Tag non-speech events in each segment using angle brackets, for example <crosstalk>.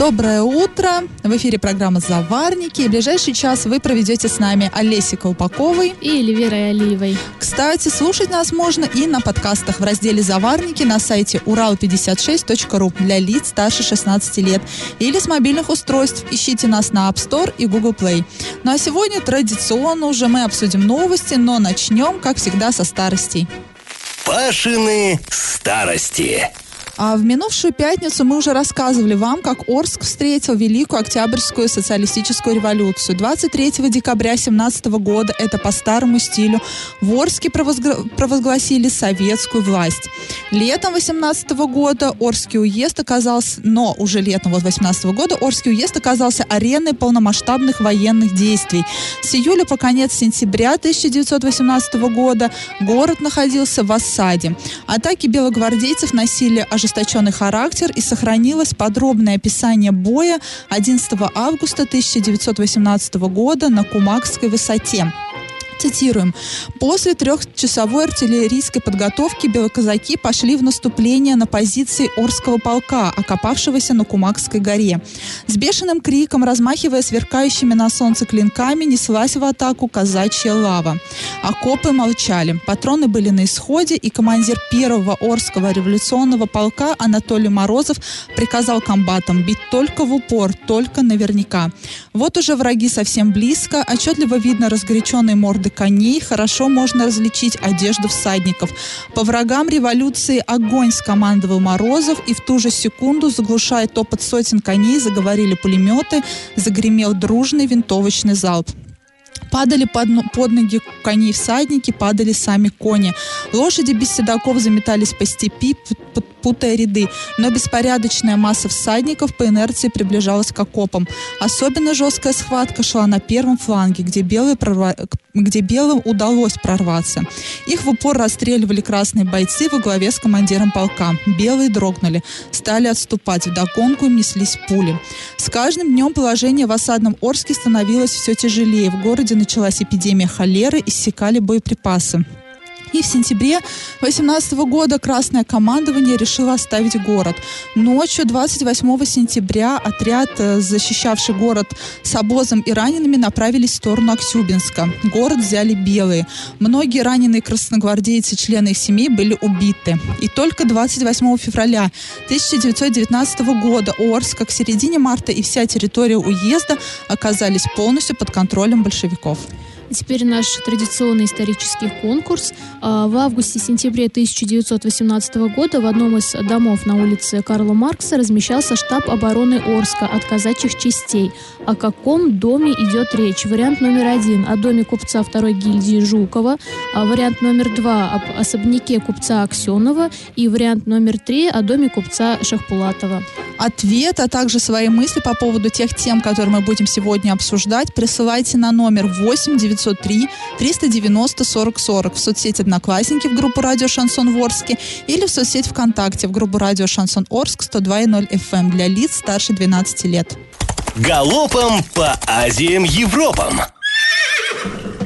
Доброе утро! В эфире программа «Заварники». И в ближайший час вы проведете с нами Олесей Колпаковой и Эльвирой Алиевой. Кстати, слушать нас можно и на подкастах в разделе «Заварники» на сайте урал56.ру для лиц старше 16 лет или с мобильных устройств. Ищите нас на App Store и Google Play. Ну а сегодня традиционно уже мы обсудим новости, но начнем, как всегда, со старостей. Пашины старости. А в минувшую пятницу мы уже рассказывали вам, как Орск встретил Великую Октябрьскую социалистическую революцию. 23 декабря 17 года, это по старому стилю, в Орске провозгла- провозгласили советскую власть. Летом 18 года Орский уезд оказался, но уже летом вот 18 года Орский уезд оказался ареной полномасштабных военных действий. С июля по конец сентября 1918 года город находился в осаде. Атаки белогвардейцев носили ожесточенный характер и сохранилось подробное описание боя 11 августа 1918 года на Кумакской высоте. Цитируем. После трехчасовой артиллерийской подготовки белоказаки пошли в наступление на позиции Орского полка, окопавшегося на Кумакской горе. С бешеным криком, размахивая сверкающими на солнце клинками, неслась в атаку казачья лава. Окопы молчали. Патроны были на исходе, и командир первого Орского революционного полка Анатолий Морозов приказал комбатам бить только в упор, только наверняка. Вот уже враги совсем близко, отчетливо видно разгоряченные морды коней, хорошо можно различить одежду всадников. По врагам революции огонь скомандовал Морозов, и в ту же секунду, заглушая топот сотен коней, заговорили пулеметы, загремел дружный винтовочный залп. Падали под, но- под ноги коней всадники, падали сами кони. Лошади без седаков заметались по степи, путая ряды, но беспорядочная масса всадников по инерции приближалась к окопам. Особенно жесткая схватка шла на первом фланге, где, белые прорва- где белым удалось прорваться. Их в упор расстреливали красные бойцы во главе с командиром полка. Белые дрогнули, стали отступать, вдогонку им неслись пули. С каждым днем положение в осадном Орске становилось все тяжелее. В городе началась эпидемия холеры, иссякали боеприпасы. И в сентябре 2018 года Красное командование решило оставить город. Ночью 28 сентября отряд, э, защищавший город с обозом и ранеными, направились в сторону Аксюбинска. Город взяли белые. Многие раненые красногвардейцы, члены их семей, были убиты. И только 28 февраля 1919 года Орск, в середине марта и вся территория уезда оказались полностью под контролем большевиков. Теперь наш традиционный исторический конкурс. А, В августе-сентябре 1918 года в одном из домов на улице Карла Маркса размещался штаб обороны Орска от казачьих частей. О каком доме идет речь? Вариант номер один – о доме купца второй гильдии Жукова. А Вариант номер два – об особняке купца Аксенова. И вариант номер три – о доме купца Шахпулатова. ответ, а также свои мысли по поводу тех тем, которые мы будем сегодня обсуждать, присылайте на номер 8 903 390 40 40 в соцсети Одноклассники в группу Радио Шансон Ворске или в соцсеть ВКонтакте в группу Радио Шансон Орск 102.0 FM для лиц старше 12 лет. Галопом по Азиям Европам.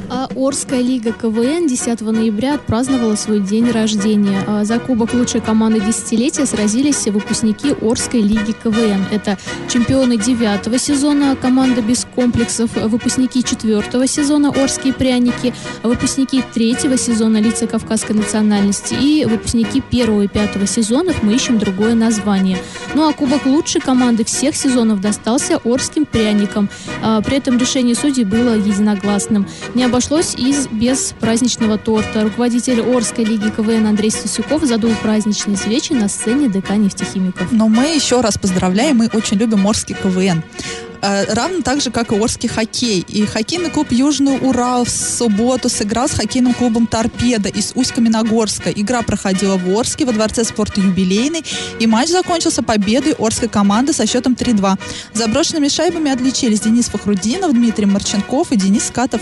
А Орская лига КВН 10 ноября отпраздновала свой день рождения. А За кубок лучшей команды десятилетия сразились выпускники Орской лиги КВН. Это чемпионы девятого сезона команда без комплексов, выпускники четвертого сезона Орские пряники, выпускники третьего сезона лица кавказской национальности и выпускники первого и пятого сезонов мы ищем другое название. Ну а кубок лучшей команды всех сезонов достался Орским пряникам. А, При этом решение судей было единогласным. Не обошлось и без праздничного торта. Руководитель Орской лиги КВН Андрей Стасюков задул праздничные свечи на сцене ДК нефтехимиков. Но мы еще раз поздравляем, мы очень любим Орский КВН. Э, Равно так же, как и Орский хоккей. И хоккейный клуб Южный Урал в субботу сыграл с хоккейным клубом Торпеда из Усть-Каменогорска. Игра проходила в Орске во Дворце спорта «Юбилейный». И матч закончился победой Орской команды со счетом 3-2. Заброшенными шайбами отличились Денис Фахрудинов, Дмитрий Марченков и Денис Скатов.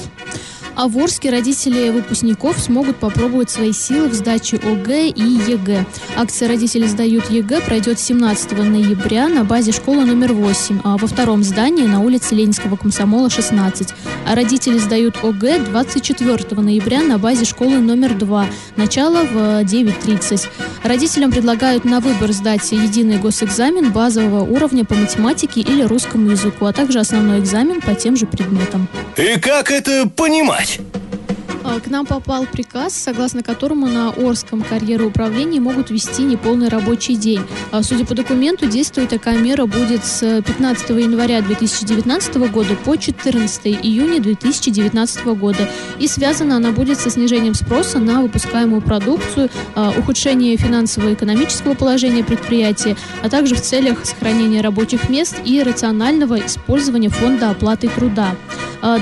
А в Орске родители выпускников смогут попробовать свои силы в сдаче ОГЭ и ЕГЭ. Акция «Родители сдают ЕГЭ» пройдет 17 ноября на базе школы номер 8, а во втором здании на улице Ленинского комсомола 16. А родители сдают ОГЭ 24 ноября на базе школы номер 2. Начало в 9.30. Родителям предлагают на выбор сдать единый госэкзамен базового уровня по математике или русскому языку, а также основной экзамен по тем же предметам. И как это понимать? А, к нам попал приказ, согласно которому на Орском карьеру управления могут вести неполный рабочий день. А, судя по документу, действовать такая мера будет с 15 января 2019 года по 14 июня 2019 года. И связана она будет со снижением спроса на выпускаемую продукцию, а, ухудшение финансово-экономического положения предприятия, а также в целях сохранения рабочих мест и рационального использования фонда оплаты труда.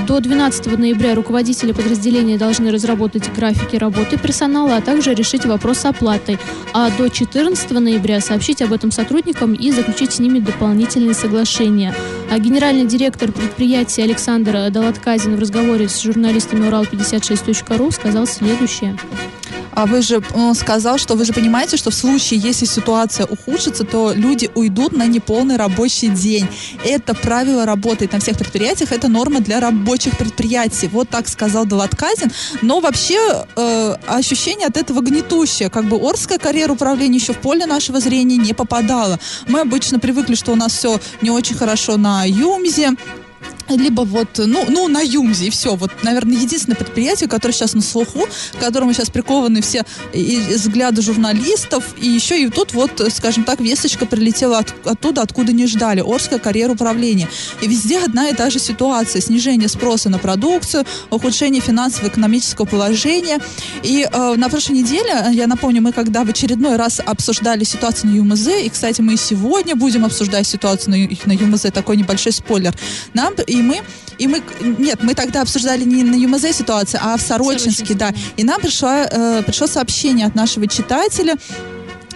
До 12 ноября руководители подразделения должны должны разработать графики работы персонала, а также решить вопрос с оплатой. А до 14 ноября сообщить об этом сотрудникам и заключить с ними дополнительные соглашения. А генеральный директор предприятия Александр Далатказин в разговоре с журналистами Урал56.ру сказал следующее. А вы же он сказал, что вы же понимаете, что в случае, если ситуация ухудшится, то люди уйдут на неполный рабочий день. Это правило работает на всех предприятиях, это норма для рабочих предприятий. Вот так сказал Далатказин. Но вообще э, ощущение от этого гнетущее. Как бы Орская карьера управления еще в поле нашего зрения не попадала. Мы обычно привыкли, что у нас все не очень хорошо на ЮМЗе, либо вот, ну, ну, на Юмзе, и все. Вот, наверное, единственное предприятие, которое сейчас на слуху, к которому сейчас прикованы все и, взгляды журналистов, и еще и тут вот, скажем так, весточка прилетела от, оттуда, откуда не ждали. Орская карьера управления. И везде одна и та же ситуация. Снижение спроса на продукцию, ухудшение финансово-экономического положения. И э, на прошлой неделе, я напомню, мы когда в очередной раз обсуждали ситуацию на ЮМЗ, и, кстати, мы и сегодня будем обсуждать ситуацию на, на ЮМЗ, такой небольшой спойлер, нам и мы, и мы, нет, мы тогда обсуждали не на ЮМЗ ситуацию, а в Сорочинске, да. И нам пришло, э, пришло сообщение от нашего читателя,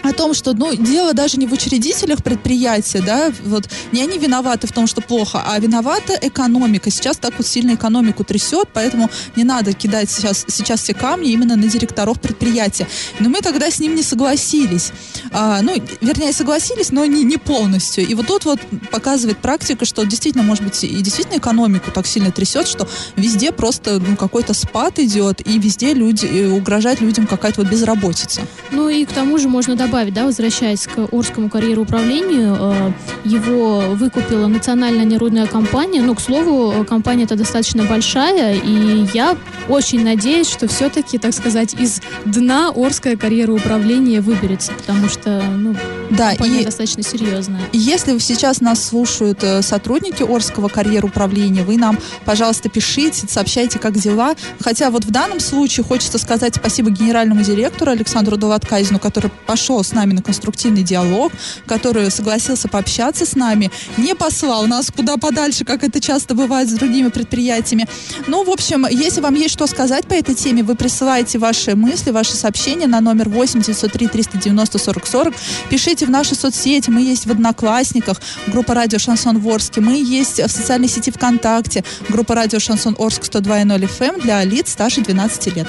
о том, что ну, дело даже не в учредителях предприятия, да, вот не они виноваты в том, что плохо, а виновата экономика. Сейчас так вот сильно экономику трясет, поэтому не надо кидать сейчас, сейчас все камни именно на директоров предприятия. Но мы тогда с ним не согласились. А, ну, вернее, согласились, но не, не полностью. И вот тут вот показывает практика, что действительно, может быть, и действительно экономику так сильно трясет, что везде просто ну, какой-то спад идет, и везде люди, угрожает людям какая-то вот безработица. Ну и к тому же можно добавить добавить, да, возвращаясь к Орскому карьеру управлению, э, его выкупила национальная нерудная компания. Ну, к слову, компания это достаточно большая, и я очень надеюсь, что все-таки, так сказать, из дна Орская карьера управления выберется, потому что, ну, да, компания и достаточно серьезная. Если сейчас нас слушают э, сотрудники Орского карьеры управления, вы нам, пожалуйста, пишите, сообщайте, как дела. Хотя вот в данном случае хочется сказать спасибо генеральному директору Александру Долоткайзину, который пошел с нами на конструктивный диалог, который согласился пообщаться с нами, не послал нас куда подальше, как это часто бывает с другими предприятиями. Ну, в общем, если вам есть что сказать по этой теме, вы присылаете ваши мысли, ваши сообщения на номер 8 903 390 40 40. Пишите в наши соцсети, мы есть в Одноклассниках, группа радио Шансон Ворске, мы есть в социальной сети ВКонтакте, группа радио Шансон Орск 102.0 FM эм для лиц старше 12 лет.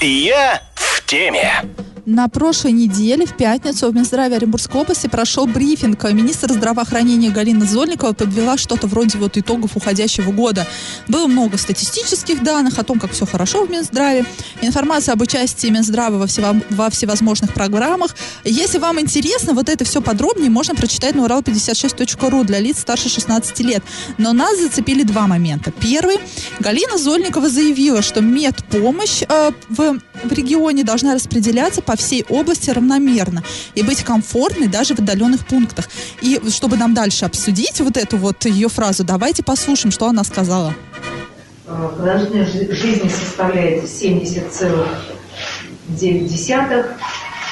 Я в теме. На прошлой неделе, в пятницу, в Минздраве Оренбургской области прошел брифинг. Министр здравоохранения Галина Зольникова подвела что-то вроде вот итогов уходящего года. Было много статистических данных о том, как все хорошо в Минздраве, информация об участии Минздрава во, всево, во всевозможных программах. Если вам интересно, вот это все подробнее можно прочитать на урал56.ру для лиц старше 16 лет. Но нас зацепили два момента. Первый. Галина Зольникова заявила, что медпомощь э, в, в регионе должна распределяться по по всей области равномерно и быть комфортной даже в отдаленных пунктах. И чтобы нам дальше обсудить вот эту вот ее фразу, давайте послушаем, что она сказала. Продолжительность жизни составляет 70,9,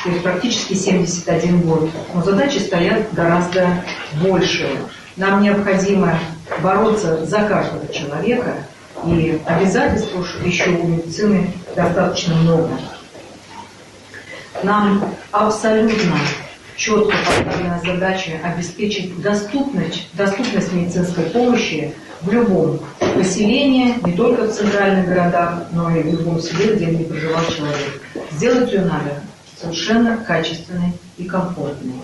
то есть практически 71 год. Но задачи стоят гораздо большие. Нам необходимо бороться за каждого человека, и обязательств еще у медицины достаточно много нам абсолютно четко поставлена задача обеспечить доступность, доступность медицинской помощи в любом поселение не только в центральных городах, но и в любом селе, где не проживал человек. Сделать ее надо совершенно качественной и комфортной.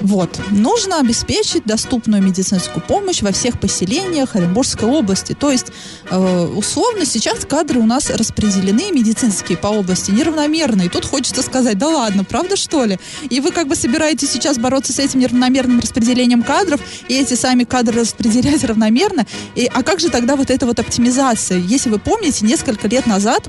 Вот. Нужно обеспечить доступную медицинскую помощь во всех поселениях Оренбургской области. То есть, э, условно, сейчас кадры у нас распределены медицинские по области неравномерно. И тут хочется сказать, да ладно, правда что ли? И вы как бы собираетесь сейчас бороться с этим неравномерным распределением кадров, и эти сами кадры распределять равномерно. И, а как же тогда вот эта вот оптимизация? Если вы помните, несколько лет назад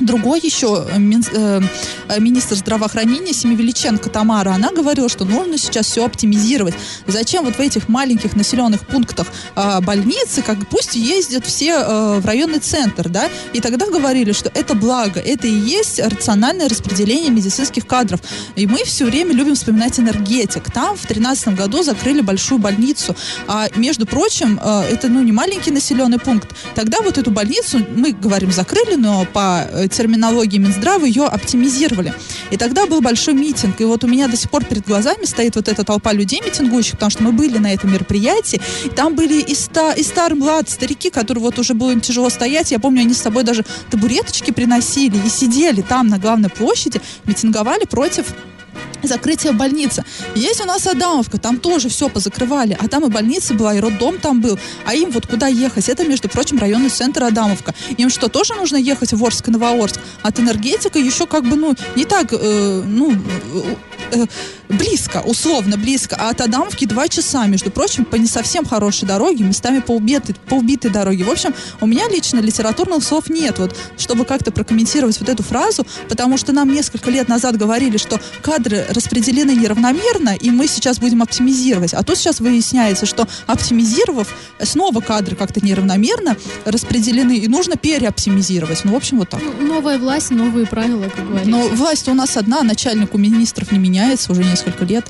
Другой еще э, э, министр здравоохранения Семивеличенко Тамара, она говорила, что нужно сейчас все оптимизировать. Зачем вот в этих маленьких населенных пунктах э, больницы, как пусть ездят все в районный центр, да, и тогда говорили, что это благо, это и есть рациональное распределение медицинских кадров. И мы все время любим вспоминать энергетик. Там в 2013 году закрыли большую больницу. А, между прочим, это ну, не маленький населенный пункт. Тогда вот эту больницу, мы говорим, закрыли, но по терминологии Минздрава ее оптимизировали. И тогда был большой митинг. И вот у меня до сих пор перед глазами стоит вот эта толпа людей митингующих, потому что мы были на этом мероприятии. И там были и, ста, и старый млад, старики, которые вот уже было им тяжело стоять. Я помню, они с собой даже табуреточки приносили и сидели там на главной площади, митинговали против закрытие больницы. Есть у нас Адамовка, там тоже все позакрывали, а там и больница была, и роддом там был. А им вот куда ехать? Это, между прочим, районный центр Адамовка. Им что, тоже нужно ехать в Орск и Новоорск? От энергетика еще как бы, ну, не так, э, ну, э, близко, условно близко, а от Адамовки два часа, между прочим, по не совсем хорошей дороге, местами по убитой, по убитой дороге. В общем, у меня лично литературных слов нет, вот, чтобы как-то прокомментировать вот эту фразу, потому что нам несколько лет назад говорили, что кадры распределены неравномерно, и мы сейчас будем оптимизировать. А тут сейчас выясняется, что оптимизировав, снова кадры как-то неравномерно распределены, и нужно переоптимизировать. Ну, в общем, вот так. Новая власть, новые правила, как говорится. Но власть у нас одна, начальник у министров не меняется уже несколько лет.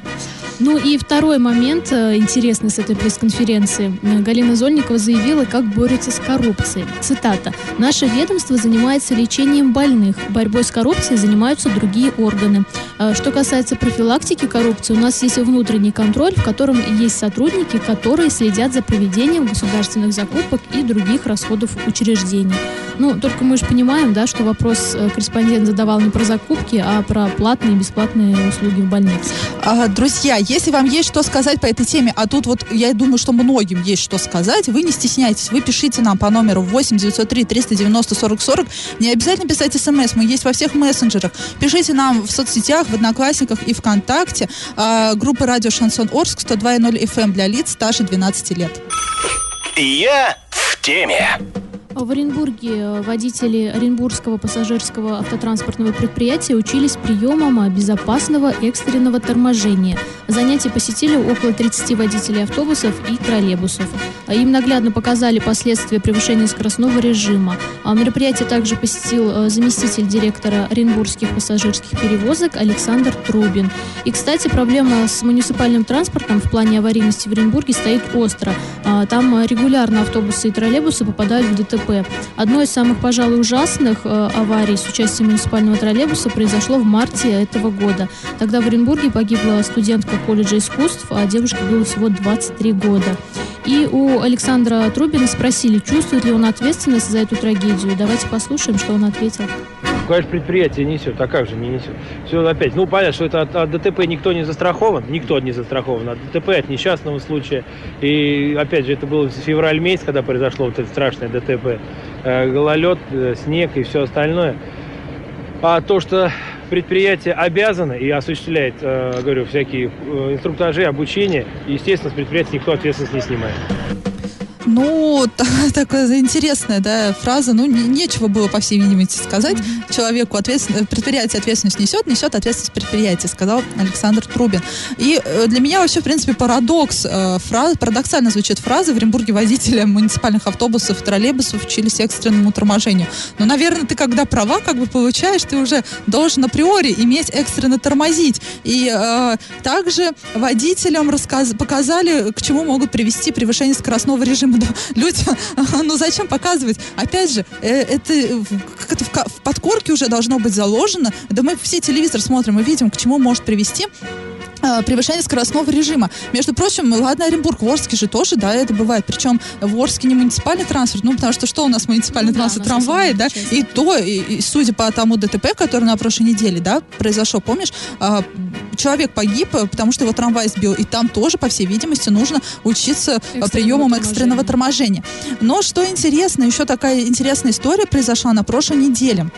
Ну и второй момент э, интересный с этой пресс-конференции. Галина Зольникова заявила, как борется с коррупцией. Цитата. «Наше ведомство занимается лечением больных. Борьбой с коррупцией занимаются другие органы. Э, что касается профилактики коррупции, у нас есть внутренний контроль, в котором есть сотрудники, которые следят за проведением государственных закупок и других расходов учреждений». Ну, только мы же понимаем, да, что вопрос э, корреспондент задавал не про закупки, а про платные и бесплатные услуги в больнице. А, друзья, если вам есть что сказать по этой теме, а тут вот я думаю, что многим есть что сказать, вы не стесняйтесь, вы пишите нам по номеру 8 903 390 40 40. Не обязательно писать смс, мы есть во всех мессенджерах. Пишите нам в соцсетях, в Одноклассниках и ВКонтакте. А, группа радио Шансон Орск 102.0 FM для лиц старше 12 лет. Я в теме. В Оренбурге э, водители Оренбургского пассажирского автотранспортного предприятия учились приемам безопасного экстренного торможения. Занятия посетили около 30 водителей автобусов и троллейбусов. Им наглядно показали последствия превышения скоростного режима. А мероприятие также посетил э, заместитель директора Оренбургских пассажирских перевозок Александр Трубин. И, кстати, проблема с муниципальным транспортом в плане аварийности в Оренбурге стоит остро. А, там регулярно автобусы и троллейбусы попадают в ДТП ДТП. Одно из самых, пожалуй, ужасных э, аварий с участием муниципального троллейбуса произошло в марте этого года. Тогда в Оренбурге погибла студентка колледжа искусств, а девушке было всего 23 года. И у Александра Трубина спросили, чувствует ли он ответственность за эту трагедию. Давайте послушаем, что он ответил. Конечно, предприятие несет, а как же не несет? Все опять, ну понятно, что это от, от ДТП никто не застрахован, никто не застрахован от ДТП, от несчастного случая. И опять же, это был февраль месяц, когда произошло вот это страшное ДТП. Э, гололед, э, снег и все остальное. А то, что предприятие обязано и осуществляет, э, говорю, всякие инструктажи, обучение, естественно, с предприятия никто ответственность не снимает. Ну, <laughs> такая интересная да, фраза. Ну, не, нечего было, по всей видимости, сказать. Mm-hmm. Человеку ответственность, предприятие ответственность несет, несет ответственность предприятия, сказал Александр Трубин. И э, для меня вообще, в принципе, парадокс. Э, фраз, парадоксально звучит фраза. В Оренбурге водители муниципальных автобусов, троллейбусов учились экстренному торможению. Но, наверное, ты когда права как бы получаешь, ты уже должен априори иметь экстренно тормозить. И э, также водителям рассказ, показали, к чему могут привести превышение скоростного режима <laughs> да, людям, <laughs> ну зачем показывать? Опять же, э, это, как это в, подкорке уже должно быть заложено. Да мы все телевизор смотрим и видим, к чему может привести э, превышение скоростного режима. Между прочим, ладно, Оренбург, в Орске же тоже, да, это бывает. Причем в Орске не муниципальный транспорт, ну, потому что что у нас муниципальный Ну да, транспорт? нас Трамваи, да? часть. И то, и, и судя по тому ДТП, который на прошлой неделе, да, произошел, помнишь, а, человек погиб, э, потому что его трамвай сбил, и там тоже, по всей видимости, нужно учиться э, Экстренному приемам экстренного торможения. Но что интересно, еще такая интересная история произошла на прошлой неделе.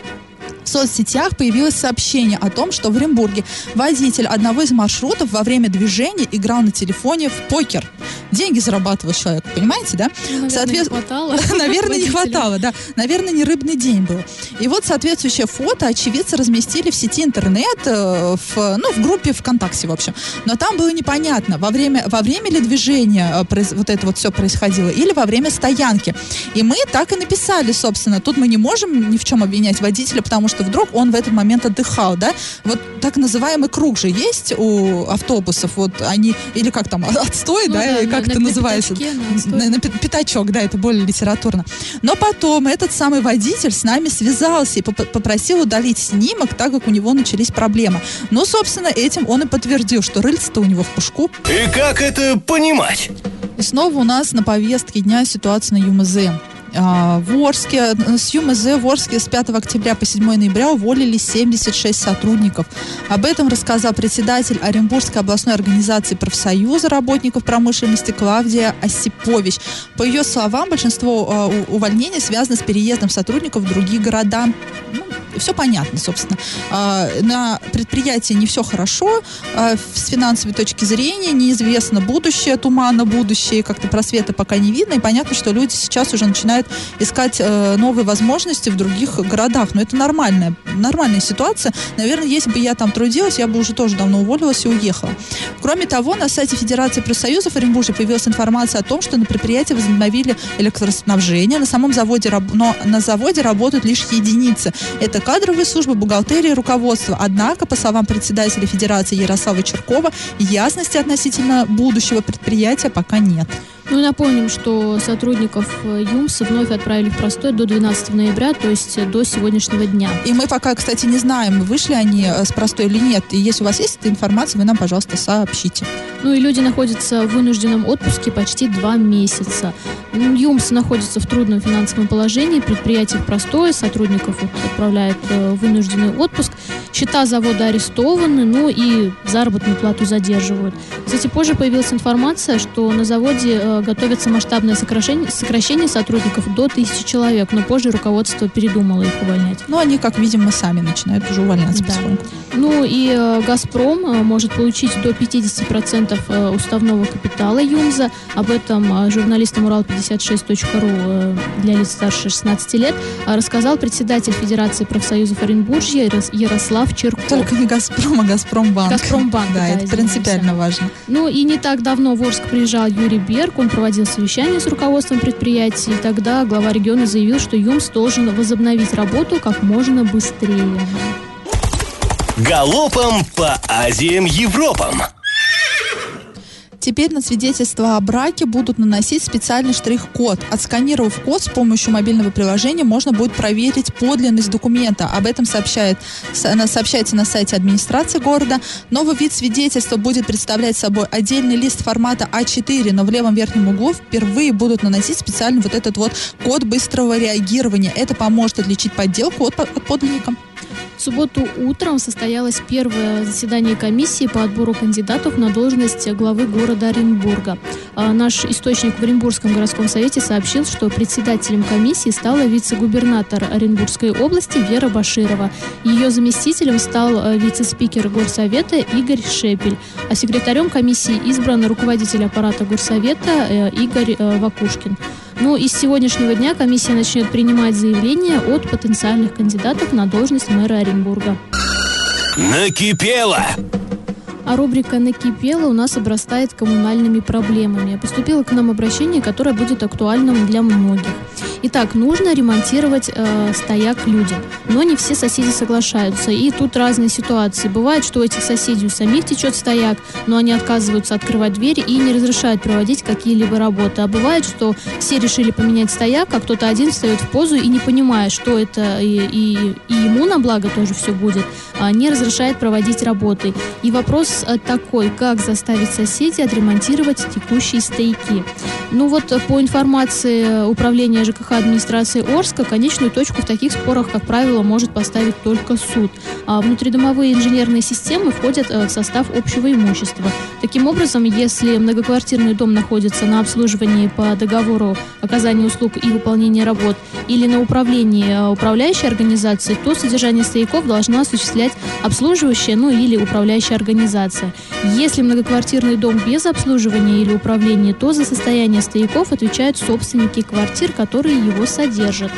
В соцсетях появилось сообщение о том, что в Оренбурге водитель одного из маршрутов во время движения играл на телефоне в покер. Деньги зарабатывал человек, понимаете, да? Ну, наверное, Соответ- не хватало. Наверное, не <laughs> хватало, да. Наверное, не рыбный день был. И вот соответствующее фото очевидцы разместили в сети интернет, э, в, ну, в группе ВКонтакте, в общем. Но там было непонятно, во время, во время ли движения э, вот это вот все происходило, или во время стоянки. И мы так и написали, собственно. Тут мы не можем ни в чем обвинять водителя, потому что вдруг он в этот момент отдыхал, да? Вот так называемый круг же есть у автобусов, вот они, или как там, <laughs> отстой, Ну да, да, или как на это называется? пятачке, на отстой. На- на пятачок, да, это более литературно. Но потом этот самый водитель с нами связался и поп- попросил удалить снимок, так как у него начались проблемы. Ну, собственно, этим он и подтвердил, что рыльце-то у него в пушку. И как это понимать? И снова у нас на повестке дня ситуация на ЮМЗ. А, В Орске, э, с ЮМЗ в Орске с 5 октября по 7 ноября уволили 76 сотрудников. Об этом рассказал председатель Оренбургской областной организации профсоюза работников промышленности Клавдия Осипович. По ее словам, большинство э, увольнений связано с переездом сотрудников в другие города. Ну, все понятно, собственно. А, На предприятии не все хорошо а, с финансовой точки зрения, неизвестно будущее, туманно будущее, как-то просвета пока не видно, и понятно, что люди сейчас уже начинают искать э, новые возможности в других городах, но это нормальная, нормальная ситуация. Наверное, если бы я там трудилась, я бы уже тоже давно уволилась и уехала. Кроме того, на сайте Федерации профсоюзов Оренбуржья появилась информация о том, что на предприятии возобновили электроснабжение, на самом заводе, но на заводе работают лишь единицы. Это кадровые службы, бухгалтерия и руководство. Однако, по словам председателя Федерации Ярослава Черкова, ясности относительно будущего предприятия пока нет. Ну и напомним, что сотрудников э, ЮМС вновь отправили в простой до 12 ноября, то есть э, до сегодняшнего дня. И мы пока, кстати, не знаем, вышли они э, с простой или нет. И если у вас есть эта информация, вы нам, пожалуйста, сообщите. Ну и люди находятся в вынужденном отпуске почти два месяца. ЮМС находится в трудном финансовом положении, предприятие в простое, сотрудников отправляет в вынужденный отпуск. Счета завода арестованы, ну и заработную плату задерживают. Кстати, позже появилась информация, что на заводе э, готовится масштабное сокращение, сокращение сотрудников до тысячи человек, но позже руководство передумало их увольнять. Ну, они, как видим, мы сами начинают уже увольняться Да. потихоньку. Ну и э, «Газпром» э, может получить до 50% э, уставного капитала ЮМЗа. Об этом э, журналистам Урал56.ру э, для лиц старше 16 лет э, рассказал председатель Федерации профсоюзов Оренбуржья Ярос- Ярослав Черков. Только не «Газпром», а «Газпромбанк». «Газпромбанк», Да, да, это извинимся. принципиально важно. Ну и не так давно в Орск приезжал Юрий Берг, он проводил совещание с руководством предприятия, и тогда глава региона заявил, что ЮМС должен возобновить работу как можно быстрее. Галопом по Азиям Европам. Теперь на свидетельство о браке будут наносить специальный штрих-код. Отсканировав код с помощью мобильного приложения, можно будет проверить подлинность документа. Об этом сообщает, сообщается на сайте администрации города. Новый вид свидетельства будет представлять собой отдельный лист формата А4, но в левом верхнем углу впервые будут наносить специальный вот этот вот код быстрого реагирования. Это поможет отличить подделку от, по- от подлинника. В субботу утром состоялось первое заседание комиссии по отбору кандидатов на должность главы города Оренбурга. А, Наш источник в Оренбургском городском совете сообщил, что председателем комиссии стала вице-губернатор Оренбургской области Вера Баширова. Ее заместителем стал э, вице-спикер горсовета Игорь Шепель. А секретарем комиссии избран руководитель аппарата горсовета э, Игорь э, Вакушкин. Ну и с сегодняшнего дня комиссия начнет принимать заявления от потенциальных кандидатов на должность мэра Оренбурга. Накипело! А рубрика «Накипело» у нас обрастает коммунальными проблемами. Поступило к нам обращение, которое будет актуальным для многих. Итак, нужно ремонтировать э, стояк людям, но не все соседи соглашаются. И тут разные ситуации. Бывает, что у этих соседей у самих течет стояк, но они отказываются открывать дверь и не разрешают проводить какие-либо работы. А бывает, что все решили поменять стояк, а кто-то один встает в позу и не понимая, что это и, и- и ему на благо тоже все будет, а, не разрешает проводить работы. И вопрос вопрос э, такой, как заставить соседей отремонтировать текущие стояки. Ну вот по информации Управления ЖКХ администрации Орска, конечную точку в таких спорах, как правило, может поставить только суд. А внутридомовые инженерные системы входят в состав общего имущества. Таким образом, если многоквартирный дом находится на обслуживании по договору оказания услуг и выполнения работ или на управлении управляющей организации, то содержание стояков должна осуществлять обслуживающая, ну или управляющая организация. Если многоквартирный дом без обслуживания или управления, то за состояние стояков отвечают собственники квартир, которые его содержат.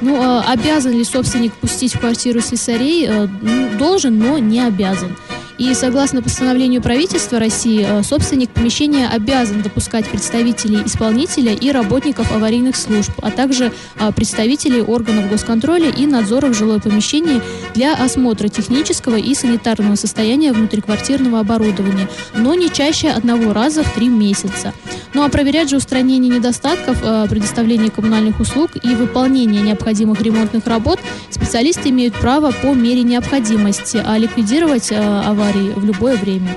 Ну, а обязан ли собственник пустить в квартиру слесарей? Э, ну, должен, но не обязан. И согласно постановлению правительства России, э, собственник помещения обязан допускать представителей исполнителя и работников аварийных служб, а также э, представителей органов госконтроля и надзора в жилое помещение для осмотра технического и санитарного состояния внутриквартирного оборудования, но не чаще одного раза в три месяца. Ну а проверять же устранение недостатков, э, предоставление коммунальных услуг и выполнение необходимых ремонтных работ специалисты имеют право по мере необходимости, а ликвидировать аварии аварии в любое время.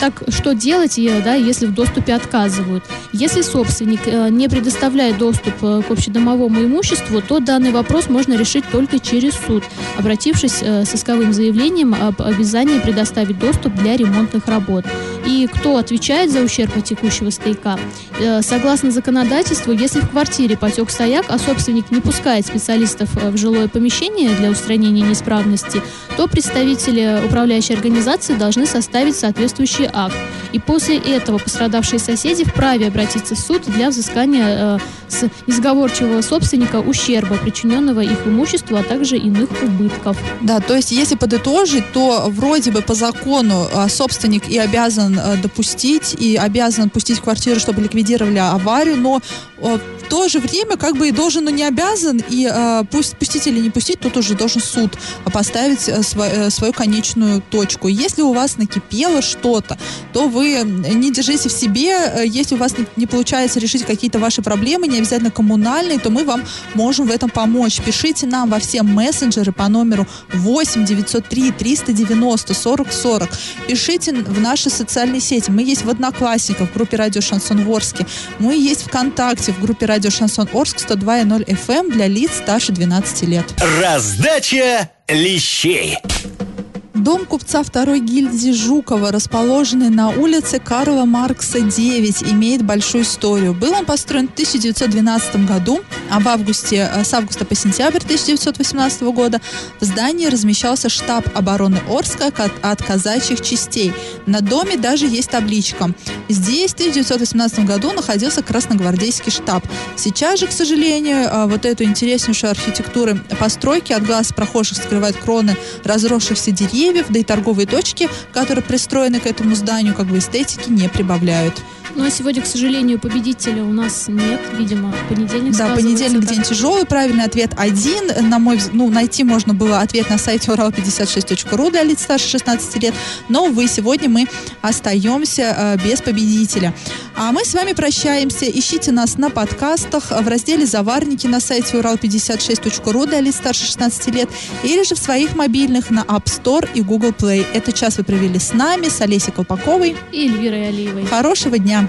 Так что делать, да, если в доступе отказывают? Если собственник э, не предоставляет доступ э, к общедомовому имуществу, то данный вопрос можно решить только через суд, обратившись э, с исковым заявлением об обязании предоставить доступ для ремонтных работ. И кто отвечает за ущерб от текущего стояка? Согласно законодательству, если в квартире потек стояк, а собственник не пускает специалистов в жилое помещение для устранения неисправности, то представители управляющей организации должны составить соответствующий акт. И после этого пострадавшие соседи вправе обратиться в суд для взыскания э, с несговорчивого собственника ущерба, причиненного их имуществу, а также иных убытков. Да, то есть если подытожить, то вроде бы по закону э, собственник и обязан э, допустить, и обязан пустить в квартиру, чтобы ликвидировали аварию, но э, то же время как бы и должен, но не обязан, и э, пусть пустить или не пустить, тут уже должен суд поставить э, св- э, свою конечную точку. Если у вас накипело что-то, то вы не держите в себе, э, если у вас не, не получается решить какие-то ваши проблемы, не обязательно коммунальные, то мы вам можем в этом помочь. Пишите нам во все мессенджеры по номеру 8 903 390 40 40. Пишите в наши социальные сети. Мы есть в Одноклассниках, в группе Радио Шансон Ворске. Мы есть ВКонтакте, в группе Радио Шансон Орск 102.0 FM эм для лиц старше 12 лет. Раздача лещей. Дом купца второй гильдии Жукова, расположенный на улице Карла Маркса 9, имеет большую историю. Был он построен в 1912 году, а в августе, э, с августа по сентябрь 1918 года в здании размещался штаб обороны Орска от казачьих частей. На доме даже есть табличка. Здесь в 1918 году находился красногвардейский штаб. Сейчас же, к сожалению, э, вот эту интереснейшую архитектуру постройки от глаз прохожих скрывают кроны разросшихся деревьев, да и торговые точки, которые пристроены к этому зданию, как бы эстетики не прибавляют. Ну а сегодня, к сожалению, победителя у нас нет, видимо, понедельник. Да, понедельник день тяжелый. Правильный ответ один. На мой ну, найти можно было ответ на сайте урал56.ру для лиц старше 16 лет. Но, увы, сегодня мы остаемся э, без победителя. А мы с вами прощаемся. Ищите нас на подкастах в разделе «Заварники» на сайте урал56.ру для лиц старше 16 лет или же в своих мобильных на App Store и Google Play. Этот час вы провели с нами, с Олесей Колпаковой и Эльвирой Алиевой. Хорошего дня!